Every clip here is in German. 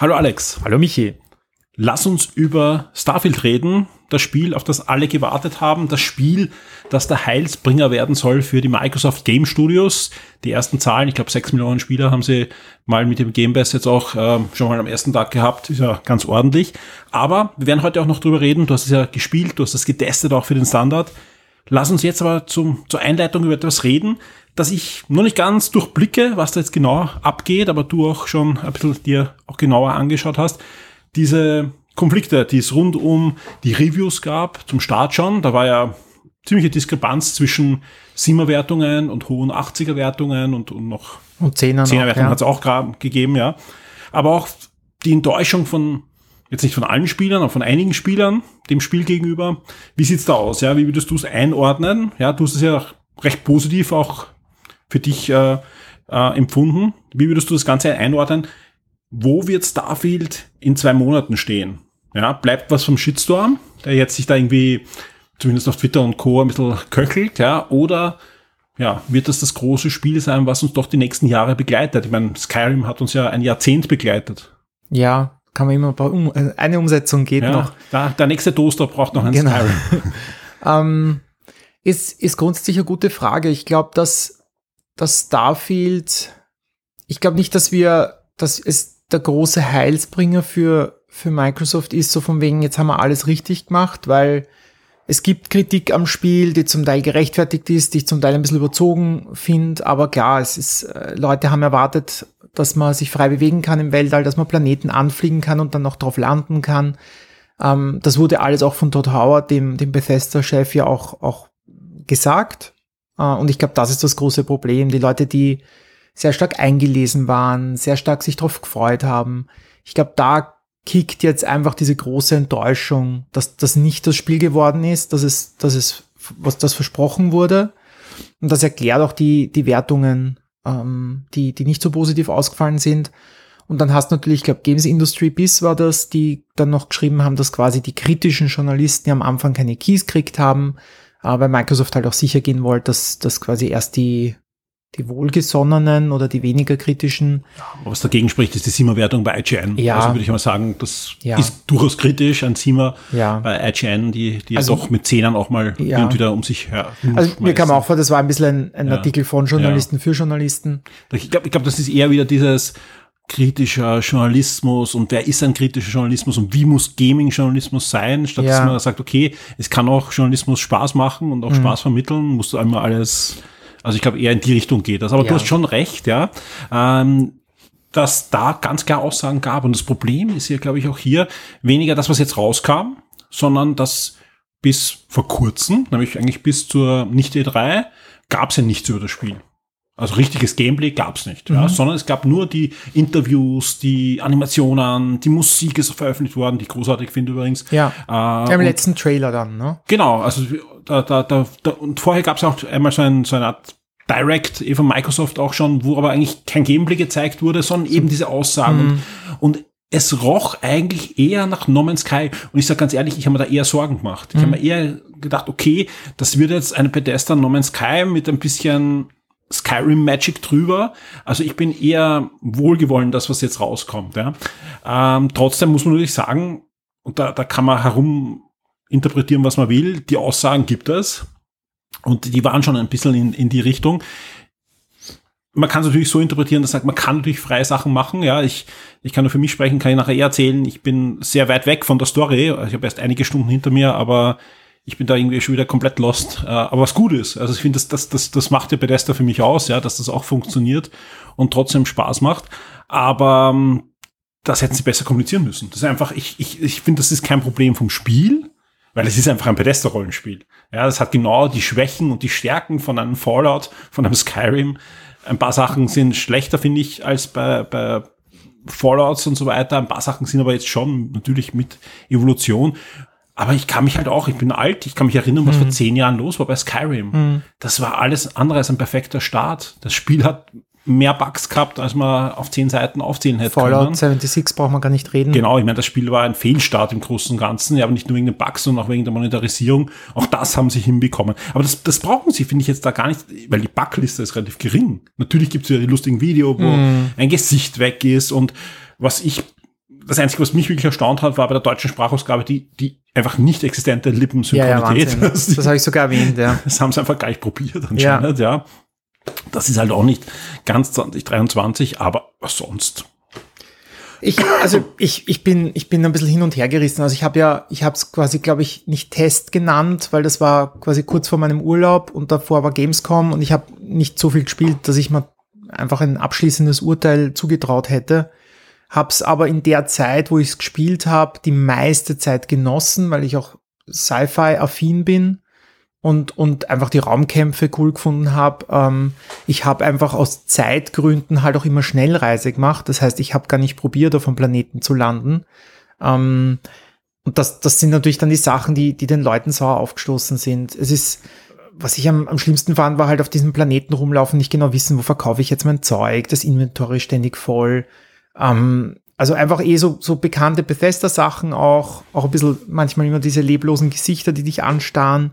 Hallo Alex. Hallo Michi. Lass uns über Starfield reden. Das Spiel, auf das alle gewartet haben. Das Spiel, das der Heilsbringer werden soll für die Microsoft Game Studios. Die ersten Zahlen, ich glaube sechs Millionen Spieler haben sie mal mit dem Game Pass jetzt auch äh, schon mal am ersten Tag gehabt. Ist ja ganz ordentlich. Aber wir werden heute auch noch drüber reden. Du hast es ja gespielt, du hast es getestet auch für den Standard. Lass uns jetzt aber zum, zur Einleitung über etwas reden, dass ich noch nicht ganz durchblicke, was da jetzt genau abgeht, aber du auch schon ein bisschen dir auch genauer angeschaut hast. Diese Konflikte, die es rund um die Reviews gab, zum Start schon, da war ja ziemliche Diskrepanz zwischen 7er-Wertungen und hohen 80er-Wertungen und, und noch und 10er, 10er Wertungen ja. hat es auch gegeben, ja. Aber auch die Enttäuschung von, jetzt nicht von allen Spielern, aber von einigen Spielern dem Spiel gegenüber. Wie sieht's da aus? Ja, wie würdest du es einordnen? Ja, du hast es ja recht positiv auch für dich äh, äh, empfunden. Wie würdest du das Ganze einordnen? Wo wird Starfield in zwei Monaten stehen? Ja, bleibt was vom Shitstorm, der jetzt sich da irgendwie zumindest auf Twitter und Co. ein bisschen köchelt, ja, oder ja, wird das das große Spiel sein, was uns doch die nächsten Jahre begleitet? Ich meine, Skyrim hat uns ja ein Jahrzehnt begleitet. Ja, kann man immer um, eine Umsetzung geht ja, noch. Da, der nächste Toaster braucht noch ein genau. Skyrim. ähm, ist, ist grundsätzlich eine gute Frage. Ich glaube, dass dass Starfield, ich glaube nicht, dass wir, dass es der große Heilsbringer für, für Microsoft ist, so von wegen, jetzt haben wir alles richtig gemacht, weil es gibt Kritik am Spiel, die zum Teil gerechtfertigt ist, die ich zum Teil ein bisschen überzogen finde, aber klar, es ist, äh, Leute haben erwartet, dass man sich frei bewegen kann im Weltall, dass man Planeten anfliegen kann und dann noch drauf landen kann. Ähm, das wurde alles auch von Todd Howard, dem, dem Bethesda-Chef, ja auch, auch gesagt. Äh, und ich glaube, das ist das große Problem. Die Leute, die sehr stark eingelesen waren, sehr stark sich darauf gefreut haben. Ich glaube, da kickt jetzt einfach diese große Enttäuschung, dass das nicht das Spiel geworden ist, dass es, dass es, was das versprochen wurde. Und das erklärt auch die, die Wertungen, ähm, die, die nicht so positiv ausgefallen sind. Und dann hast du natürlich, ich glaube, Games Industry Biz war das, die dann noch geschrieben haben, dass quasi die kritischen Journalisten am Anfang keine Keys gekriegt haben, weil Microsoft halt auch sicher gehen wollte, dass, dass quasi erst die, die wohlgesonnenen oder die weniger kritischen. Ja, was dagegen spricht, ist die SIMA-Wertung bei IGN. Ja. Also würde ich mal sagen, das ja. ist durchaus kritisch an SIMA ja. bei IGN, die, die also, doch mit Zehnern auch mal ja. wieder um sich her. Also mir kam auch vor, das war ein bisschen ein, ein Artikel von Journalisten für Journalisten. Ich glaube, ich glaube, das ist eher wieder dieses, kritischer Journalismus und wer ist ein kritischer Journalismus und wie muss Gaming-Journalismus sein, statt ja. dass man sagt, okay, es kann auch Journalismus Spaß machen und auch mhm. Spaß vermitteln, musst du einmal alles, also ich glaube eher in die Richtung geht das. Aber ja. du hast schon recht, ja, ähm, dass da ganz klar Aussagen gab und das Problem ist ja, glaube ich, auch hier weniger das, was jetzt rauskam, sondern dass bis vor kurzem, nämlich eigentlich bis zur Nicht-E3, gab es ja nichts über das Spiel. Also richtiges Gameplay gab's nicht, mhm. ja, sondern es gab nur die Interviews, die Animationen, die Musik ist veröffentlicht worden, die ich großartig finde übrigens. Ja. Äh, Im letzten Trailer dann, ne? Genau, also da, da, da, da und vorher gab's auch einmal so, ein, so eine Art Direct eh von Microsoft auch schon, wo aber eigentlich kein Gameplay gezeigt wurde, sondern eben diese Aussagen. Mhm. Und, und es roch eigentlich eher nach No Man's Sky. Und ich sage ganz ehrlich, ich habe mir da eher Sorgen gemacht. Ich mhm. habe mir eher gedacht, okay, das wird jetzt eine Bethesda No Man's Sky mit ein bisschen Skyrim Magic drüber. Also ich bin eher wohlgewollen, das, was jetzt rauskommt. Ja. Ähm, trotzdem muss man natürlich sagen, und da, da kann man herum interpretieren, was man will, die Aussagen gibt es. Und die waren schon ein bisschen in, in die Richtung. Man kann es natürlich so interpretieren, dass sagt, man kann natürlich freie Sachen machen. Ja, ich, ich kann nur für mich sprechen, kann ich nachher eher erzählen. Ich bin sehr weit weg von der Story. Ich habe erst einige Stunden hinter mir, aber ich bin da irgendwie schon wieder komplett lost. Äh, aber was gut ist, also ich finde, das, das, das, das macht ja Bethesda für mich aus, ja, dass das auch funktioniert und trotzdem Spaß macht. Aber ähm, das hätten sie besser kommunizieren müssen. Das ist einfach, ich, ich, ich finde, das ist kein Problem vom Spiel, weil es ist einfach ein Bethesda-Rollenspiel. Ja, das hat genau die Schwächen und die Stärken von einem Fallout, von einem Skyrim. Ein paar Sachen sind schlechter, finde ich, als bei, bei Fallouts und so weiter. Ein paar Sachen sind aber jetzt schon natürlich mit Evolution. Aber ich kann mich halt auch, ich bin alt, ich kann mich erinnern, was mhm. vor zehn Jahren los war bei Skyrim. Mhm. Das war alles andere als ein perfekter Start. Das Spiel hat mehr Bugs gehabt, als man auf zehn Seiten aufzählen hätte Fallout können. 76 braucht man gar nicht reden. Genau, ich meine, das Spiel war ein Fehlstart im Großen und Ganzen, ja, aber nicht nur wegen den Bugs, sondern auch wegen der Monetarisierung. Auch das haben sie hinbekommen. Aber das, das brauchen sie, finde ich jetzt da gar nicht, weil die Bugliste ist relativ gering. Natürlich gibt es ja die lustigen Video, wo mm. ein Gesicht weg ist und was ich das Einzige, was mich wirklich erstaunt hat, war bei der deutschen Sprachausgabe die, die einfach nicht existente Lippensynchronität. Ja, ja, das, das habe ich sogar erwähnt, ja. Das haben sie einfach gleich probiert anscheinend, ja. ja. Das ist halt auch nicht ganz 2023, aber was sonst? Ich, also ich, ich bin, ich bin ein bisschen hin und her gerissen. Also ich habe ja, ich habe es quasi, glaube ich, nicht Test genannt, weil das war quasi kurz vor meinem Urlaub und davor war Gamescom und ich habe nicht so viel gespielt, dass ich mir einfach ein abschließendes Urteil zugetraut hätte. Hab's aber in der Zeit, wo ich es gespielt habe, die meiste Zeit genossen, weil ich auch Sci-Fi-affin bin und, und einfach die Raumkämpfe cool gefunden habe. Ähm, ich habe einfach aus Zeitgründen halt auch immer Schnellreise gemacht. Das heißt, ich habe gar nicht probiert, auf einem Planeten zu landen. Ähm, und das, das sind natürlich dann die Sachen, die, die den Leuten sauer aufgestoßen sind. Es ist, was ich am, am schlimmsten fand, war halt auf diesem Planeten rumlaufen, nicht genau wissen, wo verkaufe ich jetzt mein Zeug, das Inventory ständig voll. Ähm, also einfach eh so, so bekannte Bethesda-Sachen auch, auch ein bisschen manchmal immer diese leblosen Gesichter, die dich anstarren.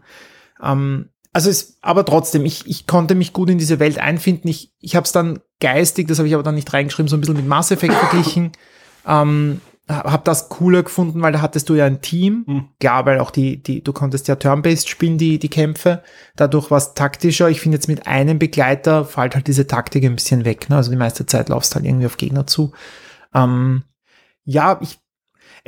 Ähm, also es, aber trotzdem, ich, ich konnte mich gut in diese Welt einfinden. Ich, ich habe es dann geistig, das habe ich aber dann nicht reingeschrieben, so ein bisschen mit Mass Effect verglichen. Ähm, habe das cooler gefunden, weil da hattest du ja ein Team. Mhm. Klar, weil auch die, die, du konntest ja Turn-Based spielen, die, die Kämpfe. Dadurch war es taktischer. Ich finde jetzt mit einem Begleiter fällt halt diese Taktik ein bisschen weg. Ne? Also die meiste Zeit laufst halt irgendwie auf Gegner zu. Ähm, ja, ich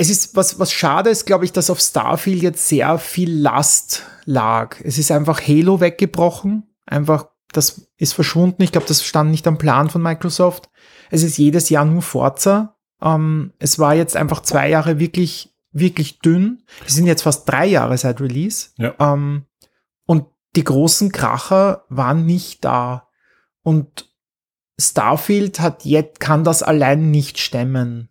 es ist, was, was schade ist, glaube ich, dass auf Starfield jetzt sehr viel Last lag. Es ist einfach Halo weggebrochen. Einfach, das ist verschwunden. Ich glaube, das stand nicht am Plan von Microsoft. Es ist jedes Jahr nur Forza. Ähm, es war jetzt einfach zwei Jahre wirklich, wirklich dünn. Es sind jetzt fast drei Jahre seit Release. Ja. Ähm, und die großen Kracher waren nicht da. Und Starfield hat jetzt, kann das allein nicht stemmen.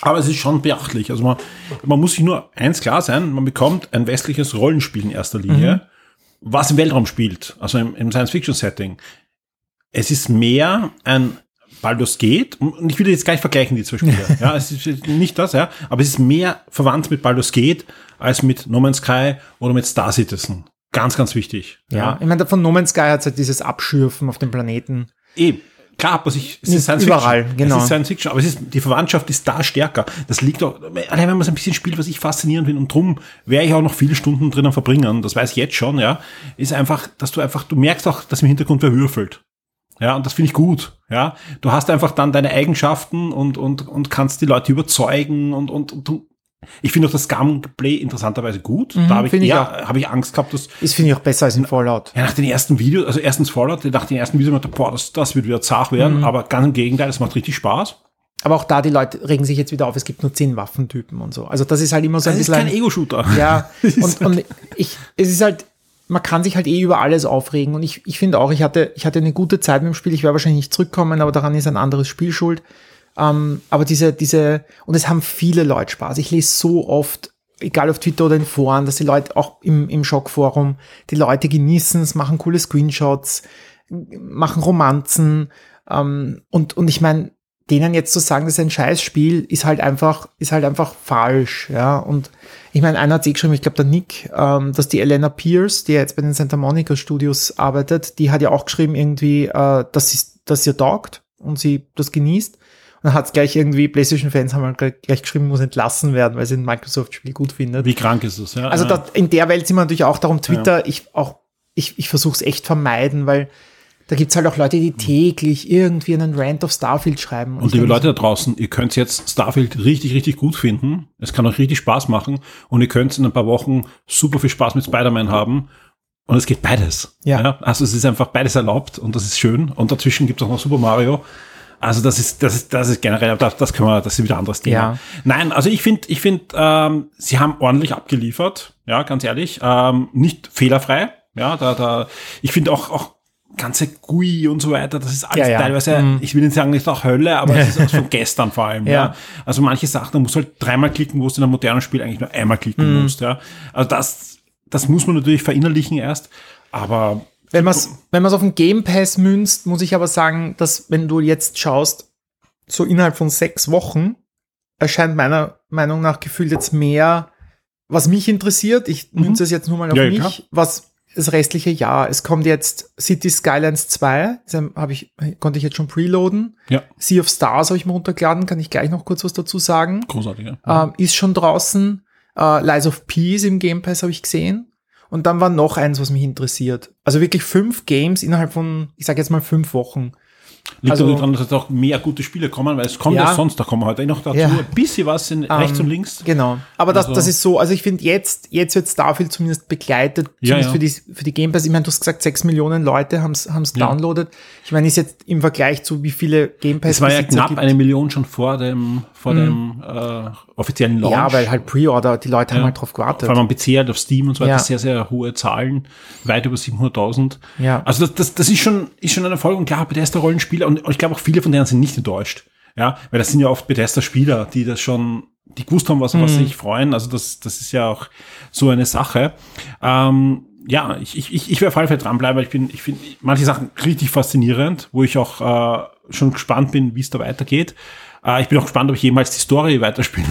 Aber es ist schon beachtlich. Also man, man muss sich nur eins klar sein, man bekommt ein westliches Rollenspiel in erster Linie, mhm. was im Weltraum spielt, also im, im Science-Fiction-Setting. Es ist mehr ein Baldur's Gate, und ich will jetzt gleich vergleichen, die zwei Spiele. ja, es ist nicht das, ja, aber es ist mehr verwandt mit Baldur's Gate als mit No Man's Sky oder mit Star Citizen. Ganz, ganz wichtig. Ja, ja. ich meine, von No Man's Sky hat halt dieses Abschürfen auf dem Planeten. Eben. Klar, aber es ist Science überall, Fiction. genau. Es ist Science Fiction, aber es ist, die Verwandtschaft ist da stärker. Das liegt doch, allein wenn man es ein bisschen spielt, was ich faszinierend finde, und drum werde ich auch noch viele Stunden drinnen verbringen, das weiß ich jetzt schon, ja, ist einfach, dass du einfach, du merkst auch, dass im Hintergrund wer würfelt. Ja, und das finde ich gut. Ja, du hast einfach dann deine Eigenschaften und, und, und kannst die Leute überzeugen und, und, und du ich finde auch das Gameplay interessanterweise gut. Mhm, da habe ich, eher, hab ich Angst gehabt, dass. Das finde ich auch besser als in Fallout. Ja, nach den ersten Videos, also erstens Fallout, nach den ersten Videos, boah, das, das wird wieder zart werden, mhm. aber ganz im Gegenteil, es macht richtig Spaß. Aber auch da, die Leute regen sich jetzt wieder auf, es gibt nur zehn Waffentypen und so. Also das ist halt immer so ein das bisschen. Das ist kein Ego-Shooter. Ja, und, und ich, es ist halt, man kann sich halt eh über alles aufregen. Und ich, ich finde auch, ich hatte, ich hatte eine gute Zeit mit dem Spiel. Ich werde wahrscheinlich nicht zurückkommen, aber daran ist ein anderes Spiel schuld. Ähm, aber diese, diese, und es haben viele Leute Spaß. Ich lese so oft, egal auf Twitter oder in Foren, dass die Leute auch im, im Schockforum, die Leute genießen es, machen coole Screenshots, machen Romanzen. Ähm, und, und ich meine, denen jetzt zu sagen, das ist ein Scheißspiel, ist halt einfach, ist halt einfach falsch, ja. Und ich meine, einer hat eh geschrieben, ich glaube der Nick, ähm, dass die Elena Pierce, die jetzt bei den Santa Monica Studios arbeitet, die hat ja auch geschrieben irgendwie, äh, dass sie, dass sie taugt und sie das genießt dann hat es gleich irgendwie, PlayStation-Fans haben halt gleich geschrieben, muss entlassen werden, weil sie ein Microsoft-Spiel gut findet. Wie krank ist das, ja? Also ja. in der Welt sind wir natürlich auch darum, Twitter, ja. ich auch, ich, ich versuche es echt vermeiden, weil da gibt's halt auch Leute, die täglich irgendwie einen Rant auf Starfield schreiben. Und, und liebe Leute da draußen, ihr könnt jetzt Starfield richtig, richtig gut finden. Es kann euch richtig Spaß machen und ihr könnt in ein paar Wochen super viel Spaß mit Spider-Man haben. Und es geht beides. Ja. ja. Also es ist einfach beides erlaubt und das ist schön. Und dazwischen gibt's auch noch Super Mario. Also das ist, das ist, das ist generell, das, das können wir, das ist wieder ein anderes Thema. Ja. Nein, also ich finde, ich finde, ähm, sie haben ordentlich abgeliefert, ja, ganz ehrlich, ähm, nicht fehlerfrei, ja, da, da, ich finde auch, auch ganze GUI und so weiter, das ist alles ja, ja. teilweise, mhm. ich will nicht sagen, nicht auch Hölle, aber es ist von gestern vor allem, ja. ja. Also manche Sachen, da musst du halt dreimal klicken, wo du in einem modernen Spiel eigentlich nur einmal klicken mhm. musst, ja. Also das, das muss man natürlich verinnerlichen erst, aber wenn man es wenn man's auf den Game Pass münzt, muss ich aber sagen, dass wenn du jetzt schaust, so innerhalb von sechs Wochen erscheint meiner Meinung nach gefühlt jetzt mehr, was mich interessiert. Ich mhm. münze es jetzt nur mal auf ja, mich, klar. was das restliche Jahr. Es kommt jetzt City Skylines 2, das habe ich, konnte ich jetzt schon preloaden. Ja. Sea of Stars habe ich mir runtergeladen, kann ich gleich noch kurz was dazu sagen. Großartig, ja. Ähm, ist schon draußen. Äh, Lies of Peace im Game Pass habe ich gesehen. Und dann war noch eins, was mich interessiert. Also wirklich fünf Games innerhalb von, ich sage jetzt mal fünf Wochen. Liegt Also- daran, dass auch mehr gute Spiele kommen, weil es kommt ja, Ja. sonst, da kommen heute noch dazu, Ja. ein bisschen was in rechts Ähm, und links. Genau. Aber das, Also- das ist so, also ich finde jetzt, jetzt wird Starfield zumindest begleitet, Ja, zumindest für die, für die Game Pass. Ich meine, du hast gesagt, sechs Millionen Leute haben es downloadet. Ich meine, ist jetzt im Vergleich zu wie viele Game Pass Es war ja knapp gibt. eine Million schon vor dem, vor dem äh, offiziellen Launch. Ja, weil halt Pre-Order, die Leute haben Ja. halt drauf gewartet. Vor allem am PC, halt auf Steam und so weiter, Ja. sehr, sehr hohe Zahlen, weit über 700.000. Ja. Also das, das, das ist schon, ist schon ein Erfolg und klar, Bethesda-Rollenspieler und ich glaube auch viele von denen sind nicht enttäuscht. Ja, weil das sind ja oft Bethesda-Spieler, die das schon, die gewusst haben, was, Mhm. was sich freuen. Also das, das ist ja auch so eine Sache. Ähm, ja, ich, ich, ich ich werde auf jeden Fall dranbleiben, weil ich bin, ich finde manche Sachen richtig faszinierend, wo ich auch äh, schon gespannt bin, wie es da weitergeht. Äh, ich bin auch gespannt, ob ich jemals die Story weiterspielen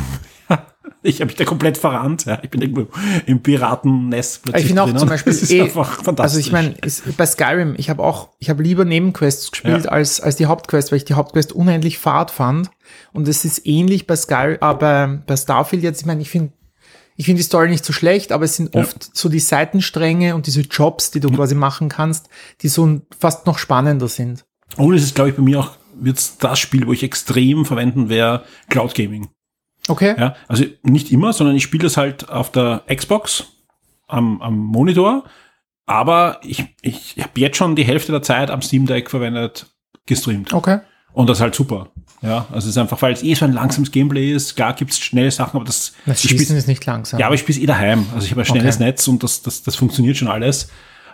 Ich habe mich da komplett verrannt. Ja. Ich bin irgendwo im Piratennest plötzlich Ich finde auch zum Beispiel, das ist eh, einfach fantastisch. also ich meine, bei Skyrim, ich habe auch, ich habe lieber Nebenquests gespielt Ja. als, als die Hauptquest, weil ich die Hauptquest unendlich fad fand. Und es ist ähnlich bei Skyrim, äh, bei, bei Starfield jetzt, ich meine, ich finde, ich finde die Story nicht so schlecht, aber es sind Ja. oft so die Seitenstränge und diese Jobs, die du quasi machen kannst, die so fast noch spannender sind. Und es ist, glaube ich, bei mir auch wird's das Spiel, wo ich extrem verwenden werde, Cloud Gaming. Okay? Ja, also nicht immer, sondern ich spiele das halt auf der Xbox am, am Monitor. Aber ich, ich habe jetzt schon die Hälfte der Zeit am Steam Deck verwendet, gestreamt. Okay. Und das ist halt super. Ja, also es ist einfach, weil es eh so ein langsames Gameplay ist. Klar gibt's schnelle Sachen, aber das, Das ich Schießen spiel's- ist nicht langsam. ja, aber ich spiele eh daheim. Also ich habe ein schnelles Okay. Netz und das, das, das funktioniert schon alles.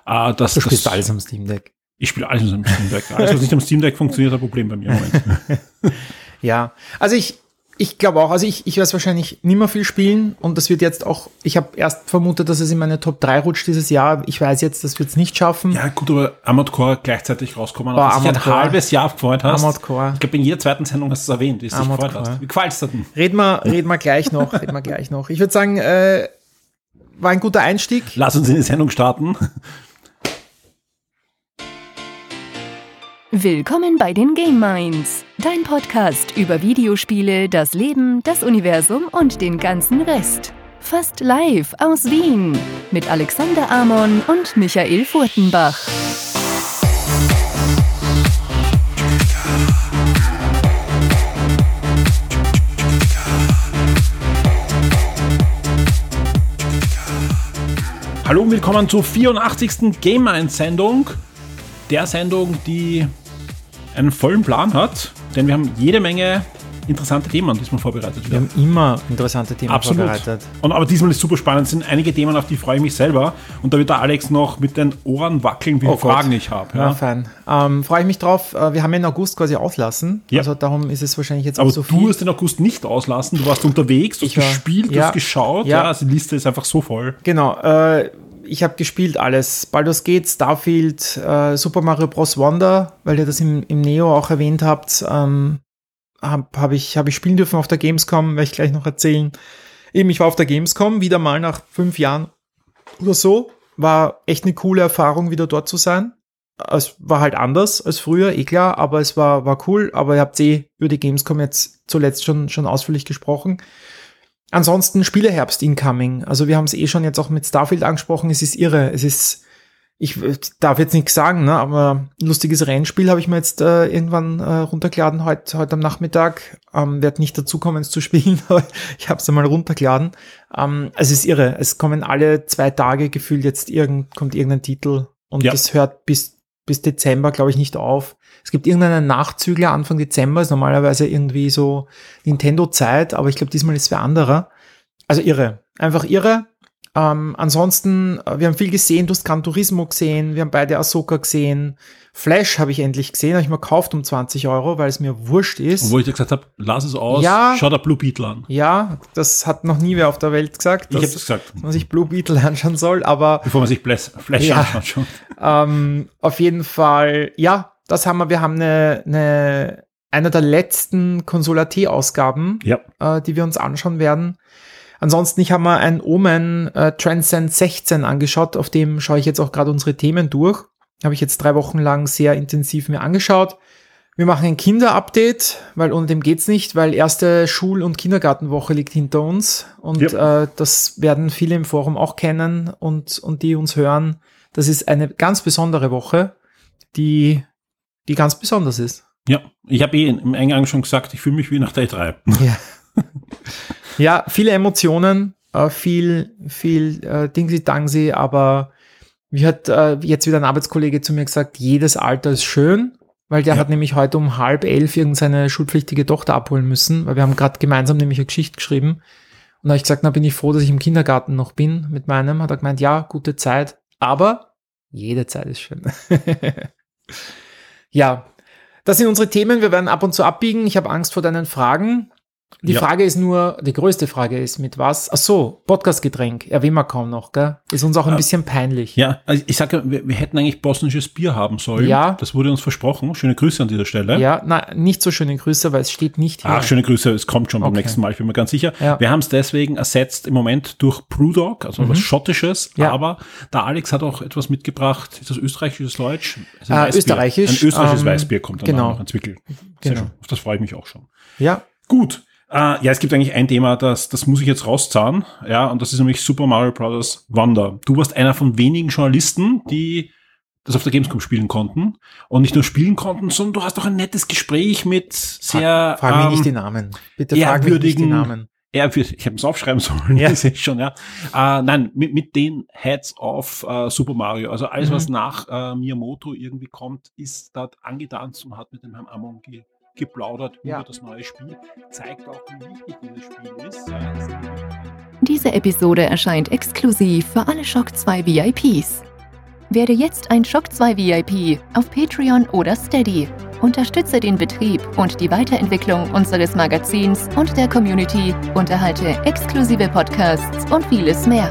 Äh, das, du spielst das, alles am Steam Deck. Ich spiele alles am Steam Deck. Alles, was nicht am Steam Deck funktioniert, hat ein Problem bei mir im Moment. Ja, also ich, ich glaube auch, also ich, ich werde es wahrscheinlich nicht mehr viel spielen und das wird jetzt auch, ich habe erst vermutet, dass es in meine Top 3 rutscht dieses Jahr. Ich weiß jetzt, das wird es nicht schaffen. Ja, gut, aber Armored Core gleichzeitig rauskommen, auf das ein halbes Jahr gefreut hast. Armored Core. Ich glaube, in jeder zweiten Sendung hast du es erwähnt, wie es dich gefreut Core. hast. Wie gefällt's dir denn? Reden wir, reden wir gleich noch, reden wir gleich noch. Ich würde sagen, äh, war ein guter Einstieg. Lass uns in die Sendung starten. Willkommen bei den Game Minds, dein Podcast über Videospiele, das Leben, das Universum und den ganzen Rest. Fast live aus Wien mit Alexander Amon und Michael Furtenbach. Hallo und willkommen zur 84. Game Minds Sendung. Der Sendung, die einen vollen Plan hat, denn wir haben jede Menge interessante Themen diesmal vorbereitet. Wir haben immer interessante Themen Absolut. vorbereitet. Und, aber diesmal ist super spannend. Es sind einige Themen, auf die freue ich mich selber. Und da wird der Alex noch mit den Ohren wackeln, wie Oh. Fragen ich habe. Ja, Ja. fein. Ähm, Freue ich mich drauf. Äh, Wir haben ja in August quasi auslassen. Ja. Also darum ist es wahrscheinlich jetzt Aber auch so du viel. hast den August nicht auslassen. Du warst unterwegs, du hast Ich war- gespielt, du ja. hast geschaut. Ja. Ja. also die Liste ist einfach so voll. Genau, äh, ich habe gespielt alles. Baldur's Gate, Starfield, äh, Super Mario Bros. Wonder, weil ihr das im, im Neo auch erwähnt habt, ähm, habe hab ich, hab ich spielen dürfen auf der Gamescom, werde ich gleich noch erzählen. Eben, ich war auf der Gamescom, wieder mal nach fünf Jahren oder so. War echt eine coole Erfahrung, wieder dort zu sein. Es war halt anders als früher, eh klar, aber es war, war cool. Aber ihr habt eh über die Gamescom jetzt zuletzt schon, schon ausführlich gesprochen. Ansonsten Spieleherbst incoming. Also wir haben es eh schon jetzt auch mit Starfield angesprochen. Es ist irre. Es ist, ich darf jetzt nichts sagen, ne, aber ein lustiges Rennspiel habe ich mir jetzt äh, irgendwann äh, runtergeladen heute heute am Nachmittag. Ähm, Werde nicht dazu kommen, es zu spielen, aber ich habe es einmal runtergeladen. Ähm, es ist irre. Es kommen alle zwei Tage gefühlt jetzt irgend, kommt irgendein Titel und Ja. das hört bis bis Dezember, glaube ich, nicht auf. Es gibt irgendeinen Nachzügler Anfang Dezember, ist normalerweise irgendwie so Nintendo-Zeit, aber ich glaube, diesmal ist es wer anderer. Also irre. Einfach irre. Ähm, ansonsten, äh, wir haben viel gesehen, du hast Gran Turismo gesehen, wir haben beide Ahsoka gesehen. Flash habe ich endlich gesehen, habe ich mir gekauft um 20 Euro, weil es mir wurscht ist. Wo ich dir gesagt habe, lass es aus, Ja. schau der Blue Beetle an. Ja, das hat noch nie wer auf der Welt gesagt, Ich habe dass das gesagt, man sich Blue Beetle anschauen soll, aber bevor man sich Flash, Flash Ja. anschaut schon. Ähm, auf jeden Fall, ja, das haben wir. Wir haben eine, eine einer der letzten Consola T-Ausgaben, Ja. äh, die wir uns anschauen werden. Ansonsten, ich habe mal ein Omen äh, Transcend 16 angeschaut, auf dem schaue ich jetzt auch gerade unsere Themen durch. Habe ich jetzt drei Wochen lang sehr intensiv mir angeschaut. Wir machen ein Kinderupdate, weil ohne dem geht's nicht, weil erste Schul- und Kindergartenwoche liegt hinter uns und Ja. äh, das werden viele im Forum auch kennen und, und die uns hören. Das ist eine ganz besondere Woche, die, die ganz besonders ist. Ja, ich habe eh im Eingang schon gesagt, ich fühle mich wie nach der E3. Ja. ja, viele Emotionen, äh, viel, viel äh, Dingsi-Dangsi, aber wie hat äh, jetzt wieder ein Arbeitskollege zu mir gesagt, jedes Alter ist schön, weil der Ja. hat nämlich heute um halb elf irgendeine schulpflichtige Tochter abholen müssen, weil wir haben gerade gemeinsam nämlich eine Geschichte geschrieben. Und da habe ich gesagt, na bin ich froh, dass ich im Kindergarten noch bin mit meinem. Hat er gemeint, ja, gute Zeit, aber jede Zeit ist schön. ja, das sind unsere Themen. Wir werden ab und zu abbiegen. Ich habe Angst vor deinen Fragen. Die Ja. Frage ist nur, die größte Frage ist, mit was? Ach so, Podcastgetränk. Erwähnen wir kaum noch, gell? Ist uns auch ein Ja. bisschen peinlich. Ja, also ich sage, wir, wir hätten eigentlich bosnisches Bier haben sollen. Ja. Das wurde uns versprochen. Schöne Grüße an dieser Stelle. Ja, na, nicht so schöne Grüße, weil es steht nicht hier. Ach, schöne Grüße, es kommt schon beim Okay. nächsten Mal, ich bin mir ganz sicher. Ja. Wir haben es deswegen ersetzt im Moment durch Brewdog, also was Schottisches, Mhm. Ja. aber der Alex hat auch etwas mitgebracht. Ist das österreichisches Deutsch? Also Äh, österreichisch, Ein österreichisches ähm, Weißbier kommt dann genau. auch noch, Zwickel. Sehr Genau. schön. Auf das freue ich mich auch schon. Ja, Gut. Äh, ja, es gibt eigentlich ein Thema, das, das muss ich jetzt rauszahlen. Ja, und das ist nämlich Super Mario Bros. Wonder. Du warst einer von wenigen Journalisten, die das auf der Gamescom spielen konnten. Und nicht nur spielen konnten, sondern du hast auch ein nettes Gespräch mit sehr frag mich ähm, nicht die Namen. Bitte frag mich nicht die Namen. ehrwürdig, ich habe es aufschreiben sollen, Ja. sehe ich schon, ja. Äh, nein, mit, mit den Heads of äh, Super Mario. Also alles, Mhm. was nach äh, Miyamoto irgendwie kommt, ist dort angetanzt und hat mit dem Herrn Amon geplaudert Ja. über das neue Spiel. Zeigt auch, wie wichtig dieses Spiel ist. Diese Episode erscheint exklusiv für alle Shock 2 VIPs. Werde jetzt ein Shock 2 VIP auf Patreon oder Steady. Unterstütze den Betrieb und die Weiterentwicklung unseres Magazins und der Community, unterhalte exklusive Podcasts und vieles mehr.